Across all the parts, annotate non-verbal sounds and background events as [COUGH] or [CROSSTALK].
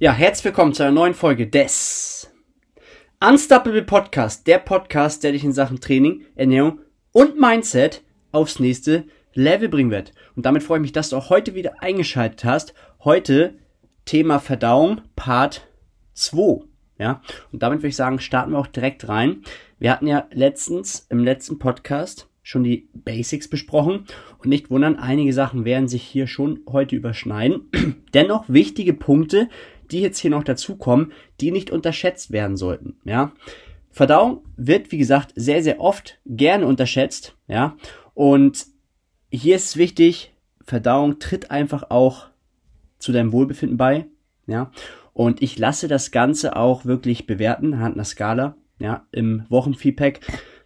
Ja, herzlich willkommen zu einer neuen Folge des Unstoppable Podcast, der Podcast, der dich in Sachen Training, Ernährung und Mindset aufs nächste Level bringen wird. Und damit freue ich mich, dass du auch heute wieder eingeschaltet hast. Heute Thema Verdauung, Part 2. Ja, und damit würde ich sagen, starten wir auch direkt rein. Wir hatten ja letztens im letzten Podcast schon die Basics besprochen und nicht wundern, einige Sachen werden sich hier schon heute überschneiden. [CLEARS THROAT] Dennoch wichtige Punkte, die jetzt hier noch dazukommen, die nicht unterschätzt werden sollten. Ja, Verdauung wird, wie gesagt, sehr, sehr oft gerne unterschätzt. Ja, und hier ist wichtig, Verdauung tritt einfach auch zu deinem Wohlbefinden bei. Ja, und ich lasse das Ganze auch wirklich bewerten anhand einer Skala. Ja, im Wochenfeedback,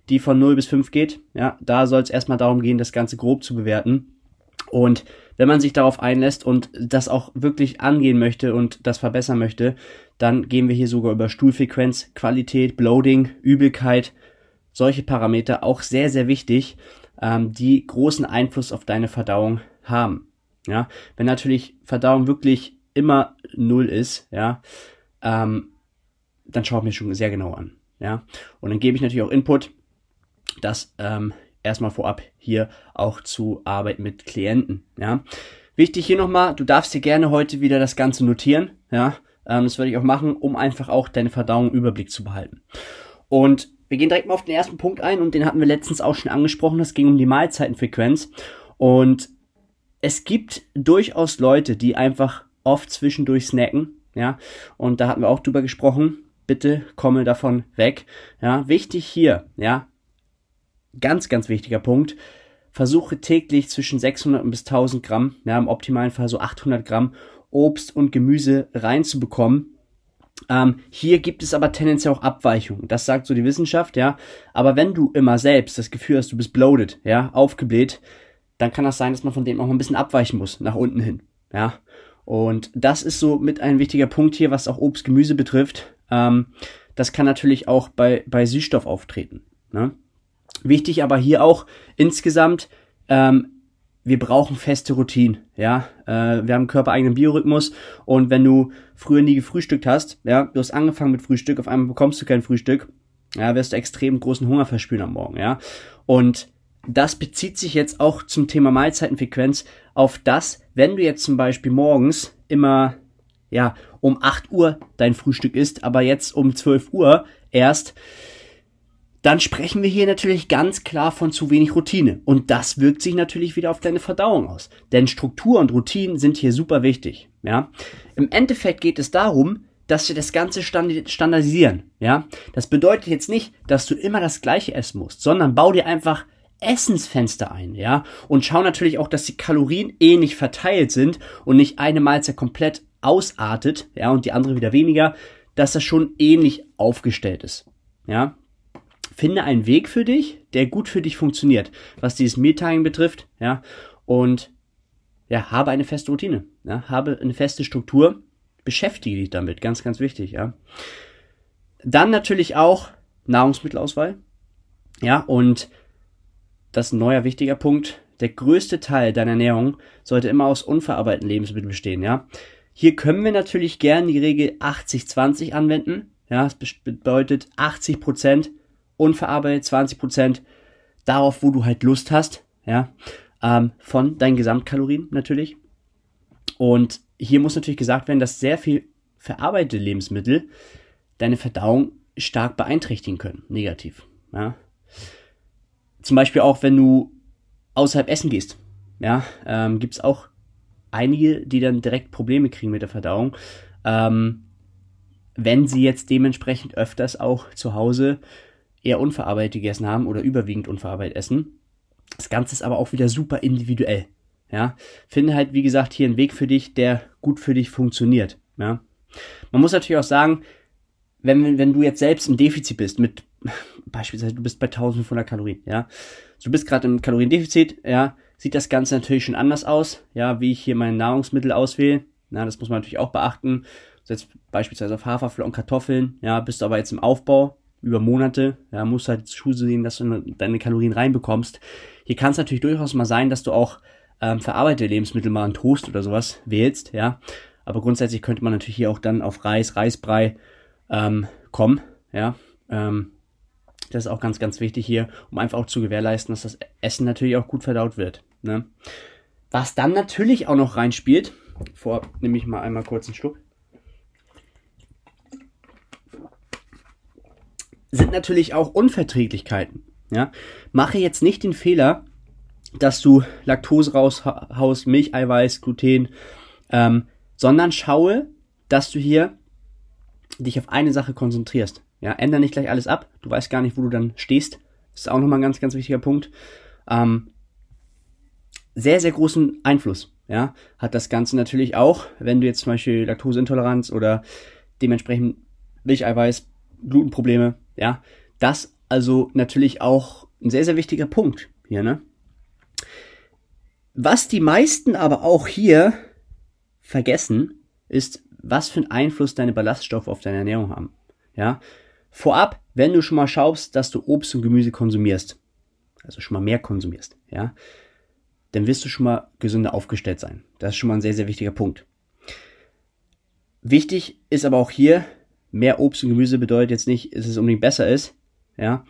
die von 0 bis 5 geht. Ja, da soll es erstmal darum gehen, das Ganze grob zu bewerten. Und wenn man sich darauf einlässt und das auch wirklich angehen möchte und das verbessern möchte, dann gehen wir hier sogar über Stuhlfrequenz, Qualität, Bloating, Übelkeit, solche Parameter auch sehr, sehr wichtig, ähm, die großen Einfluss auf deine Verdauung haben. Ja, wenn natürlich Verdauung wirklich immer null ist, ja, ähm, dann schaue ich mir schon sehr genau an. Ja, und dann gebe ich natürlich auch Input, dass ähm, erstmal vorab hier auch zu Arbeit mit Klienten. Ja. Wichtig hier nochmal, du darfst dir gerne heute wieder das Ganze notieren. Ja. Ähm, das würde ich auch machen, um einfach auch deine Verdauung im Überblick zu behalten. Und wir gehen direkt mal auf den ersten Punkt ein und den hatten wir letztens auch schon angesprochen. Das ging um die Mahlzeitenfrequenz. Und es gibt durchaus Leute, die einfach oft zwischendurch snacken. Ja. Und da hatten wir auch drüber gesprochen. Bitte komme davon weg. Ja. Wichtig hier, ja, ganz, ganz wichtiger Punkt. Versuche täglich zwischen 600 bis 1000 Gramm, ja, im optimalen Fall so 800 Gramm Obst und Gemüse reinzubekommen. Ähm, hier gibt es aber tendenziell auch Abweichungen. Das sagt so die Wissenschaft, ja. Aber wenn du immer selbst das Gefühl hast, du bist bloated, ja, aufgebläht, dann kann das sein, dass man von dem auch mal ein bisschen abweichen muss, nach unten hin, ja. Und das ist so mit ein wichtiger Punkt hier, was auch Obst, Gemüse betrifft. Ähm, das kann natürlich auch bei, bei Süßstoff auftreten. Ne? Wichtig aber hier auch insgesamt, ähm, wir brauchen feste Routinen, ja. Äh, wir haben körpereigenen Biorhythmus und wenn du früher nie gefrühstückt hast, ja, du hast angefangen mit Frühstück, auf einmal bekommst du kein Frühstück, ja, wirst du extrem großen Hunger verspüren am Morgen, ja. Und das bezieht sich jetzt auch zum Thema Mahlzeitenfrequenz auf das, wenn du jetzt zum Beispiel morgens immer, ja, um 8 Uhr dein Frühstück isst, aber jetzt um 12 Uhr erst, dann sprechen wir hier natürlich ganz klar von zu wenig Routine. Und das wirkt sich natürlich wieder auf deine Verdauung aus. Denn Struktur und Routinen sind hier super wichtig. Ja? Im Endeffekt geht es darum, dass wir das Ganze standardisieren. Ja? Das bedeutet jetzt nicht, dass du immer das Gleiche essen musst, sondern bau dir einfach Essensfenster ein, ja, und schau natürlich auch, dass die Kalorien ähnlich verteilt sind und nicht eine Mahlzeit komplett ausartet, ja, und die andere wieder weniger, dass das schon ähnlich aufgestellt ist, ja. Finde einen Weg für dich, der gut für dich funktioniert, was dieses Mealtiming betrifft, ja, und ja, habe eine feste Routine, ja, habe eine feste Struktur, beschäftige dich damit, ganz, ganz wichtig, ja. Dann natürlich auch Nahrungsmittelauswahl, ja, und das ist ein neuer wichtiger Punkt, der größte Teil deiner Ernährung sollte immer aus unverarbeiteten Lebensmitteln bestehen, ja. Hier können wir natürlich gern die Regel 80-20 anwenden, ja, das bedeutet 80 Unverarbeitet 20 Prozent darauf, wo du halt Lust hast, ja, ähm, von deinen Gesamtkalorien natürlich. Und hier muss natürlich gesagt werden, dass sehr viel verarbeitete Lebensmittel deine Verdauung stark beeinträchtigen können, negativ. Ja. Zum Beispiel auch, wenn du außerhalb essen gehst, ja, ähm, gibt es auch einige, die dann direkt Probleme kriegen mit der Verdauung. Ähm, wenn sie jetzt dementsprechend öfters auch zu Hause eher unverarbeitet gegessen haben oder überwiegend unverarbeitet essen. Das Ganze ist aber auch wieder super individuell. Ja, finde halt, wie gesagt, hier einen Weg für dich, der gut für dich funktioniert. Ja, man muss natürlich auch sagen, wenn, wenn du jetzt selbst im Defizit bist, mit [LAUGHS] beispielsweise du bist bei 1500 Kalorien, ja, du bist gerade im Kaloriendefizit, ja, sieht das Ganze natürlich schon anders aus, ja, wie ich hier meine Nahrungsmittel auswähle. Na, das muss man natürlich auch beachten. Jetzt beispielsweise auf Haferflocken, Kartoffeln, ja, bist du aber jetzt im Aufbau, über Monate, ja, musst halt zusehen, dass du deine Kalorien reinbekommst. Hier kann es natürlich durchaus mal sein, dass du auch ähm, verarbeitete Lebensmittel mal einen Toast oder sowas wählst, ja. Aber grundsätzlich könnte man natürlich hier auch dann auf Reis, Reisbrei ähm, kommen. Ja, ähm, das ist auch ganz, ganz wichtig hier, um einfach auch zu gewährleisten, dass das Essen natürlich auch gut verdaut wird. Ne? Was dann natürlich auch noch reinspielt, vor nehme ich mal einmal kurz einen Schluck, sind natürlich auch Unverträglichkeiten. Ja? Mache jetzt nicht den Fehler, dass du Laktose raushaust, Milcheiweiß, Gluten, ähm, sondern schaue, dass du hier dich auf eine Sache konzentrierst. Ja, ändere nicht gleich alles ab. Du weißt gar nicht, wo du dann stehst. Das ist auch nochmal ein ganz, ganz wichtiger Punkt. Ähm, sehr, sehr großen Einfluss, ja, hat das Ganze natürlich auch, wenn du jetzt zum Beispiel Laktoseintoleranz oder dementsprechend Milcheiweiß, Glutenprobleme, ja, das also natürlich auch ein sehr, sehr wichtiger Punkt hier, ne? Was die meisten aber auch hier vergessen, ist, was für einen Einfluss deine Ballaststoffe auf deine Ernährung haben. Ja, vorab, wenn du schon mal schaust, dass du Obst und Gemüse konsumierst, also schon mal mehr konsumierst, ja, dann wirst du schon mal gesünder aufgestellt sein. Das ist schon mal ein sehr, sehr wichtiger Punkt. Wichtig ist aber auch hier, mehr Obst und Gemüse bedeutet jetzt nicht, dass es unbedingt besser ist, ja.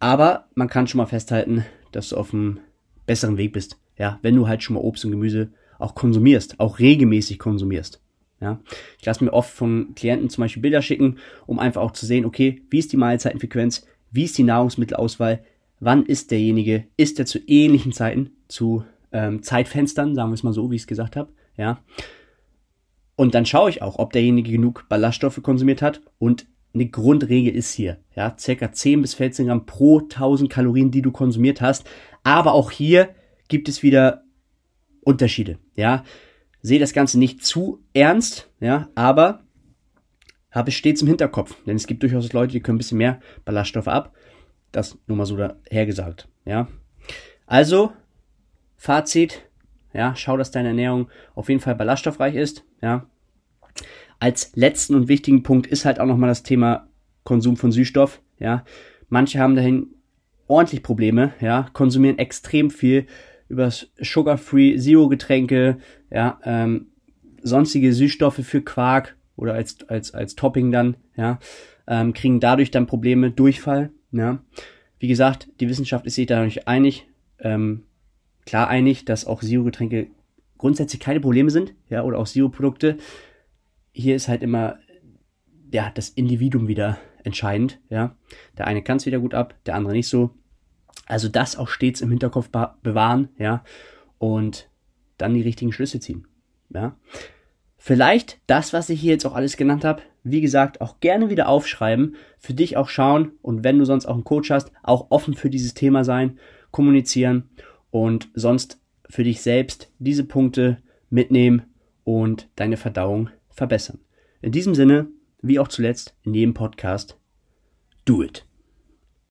Aber man kann schon mal festhalten, dass du auf einem besseren Weg bist, ja, wenn du halt schon mal Obst und Gemüse auch konsumierst, auch regelmäßig konsumierst. Ja, ich lasse mir oft von Klienten zum Beispiel Bilder schicken, um einfach auch zu sehen, okay, wie ist die Mahlzeitenfrequenz, wie ist die Nahrungsmittelauswahl, wann ist derjenige, ist er zu ähnlichen Zeiten, zu ähm, Zeitfenstern, sagen wir es mal so, wie ich es gesagt habe, ja. Und dann schaue ich auch, ob derjenige genug Ballaststoffe konsumiert hat und eine Grundregel ist hier, ja, circa 10 bis 14 Gramm pro 1000 Kalorien, die du konsumiert hast. Aber auch hier gibt es wieder Unterschiede, ja. Sehe das Ganze nicht zu ernst, ja, aber habe es stets im Hinterkopf, denn es gibt durchaus Leute, die können ein bisschen mehr Ballaststoffe ab. Das nur mal so dahergesagt, ja. Also, Fazit, ja, schau, dass deine Ernährung auf jeden Fall ballaststoffreich ist, ja. Als letzten und wichtigen Punkt ist halt auch nochmal das Thema Konsum von Süßstoff, ja. Manche haben dahin ordentlich Probleme, ja, konsumieren extrem viel über Sugar-Free Zero-Getränke, ja, ähm, sonstige Süßstoffe für Quark oder als, als, als Topping dann, ja, ähm, kriegen dadurch dann Probleme, Durchfall, ja. Wie gesagt, die Wissenschaft ist sich da noch nicht einig, ähm, klar einig, dass auch Zero-Getränke grundsätzlich keine Probleme sind, ja, oder auch Zero-Produkte. Hier ist halt immer, ja, das Individuum wieder entscheidend, ja. Der eine kann es wieder gut ab, der andere nicht so. Also das auch stets im Hinterkopf bewahren, ja, und dann die richtigen Schlüsse ziehen, ja. Vielleicht das, was ich hier jetzt auch alles genannt habe, wie gesagt, auch gerne wieder aufschreiben, für dich auch schauen und wenn du sonst auch einen Coach hast, auch offen für dieses Thema sein, kommunizieren und sonst für dich selbst diese Punkte mitnehmen und deine Verdauung verbessern. In diesem Sinne, wie auch zuletzt in jedem Podcast, do it.